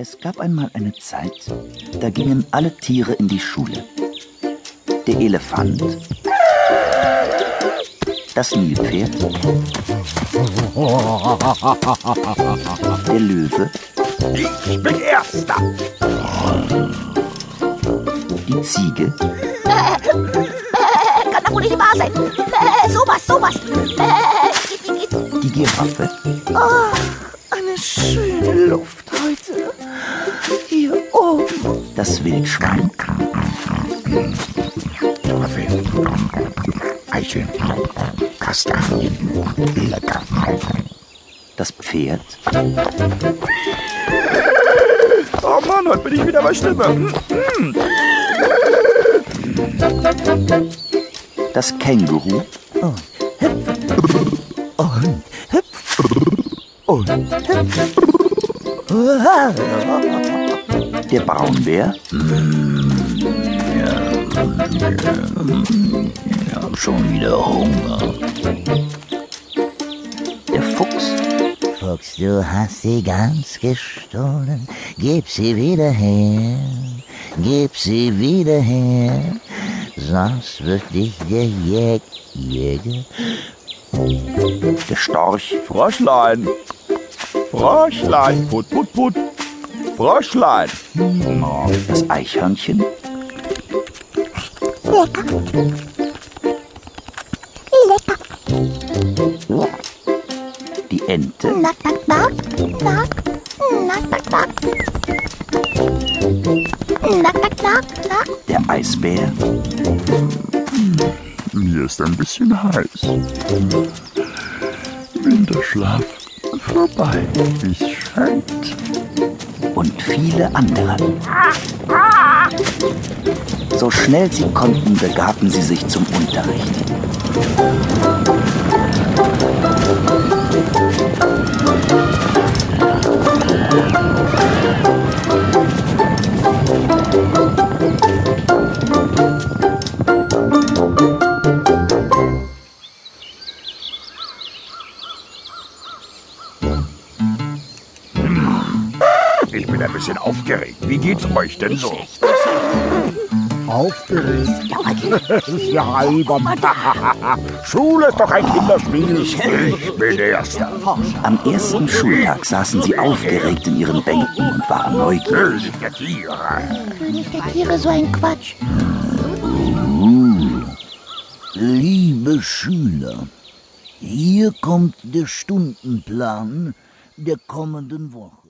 Es gab einmal eine Zeit, da gingen alle Tiere in die Schule. Der Elefant, das Nilpferd, der Löwe, Ich bin Erster. die Ziege, Kann doch wohl nicht wahr sein. Äh, sowas, sowas. Äh, die Giraffe, Eine schöne Luft. Das Wildschwein, Trüffel. Eicheln. Kastanien. Lecker. das Pferd, Oh Mann, heute bin ich wieder bei Stimme. das Känguru, Und hüpf. Und hüpf. Der Braunbär, Ich hab schon wieder Hunger. der Fuchs, Fuchs, du hast sie ganz gestohlen. Gib sie wieder her, gib sie wieder her. Sonst wird dich der Jäg Jäger. der Storch, Froschlein. Froschlein. Put, put, put. Froschlein. das Eichhörnchen, die Ente, Nack, nack, nack, nack, nack, nack, nack. Nack, nack, nack, nack. der Eisbär, Mir ist ein bisschen heiß. Winterschlaf vorbei. Es scheint. Und viele andere. So schnell sie konnten, begaben sie sich zum Unterricht. Ich bin ein bisschen aufgeregt. Wie geht's euch denn so? Aufgeregt. Das ist ja albern. Schule ist doch ein Kinderspiel. Ich bin Erster. Am ersten Schultag saßen sie aufgeregt in ihren Bänken und waren neugierig. König der Tiere. König der Tiere, so ein Quatsch. Liebe Schüler, hier kommt der Stundenplan der kommenden Woche.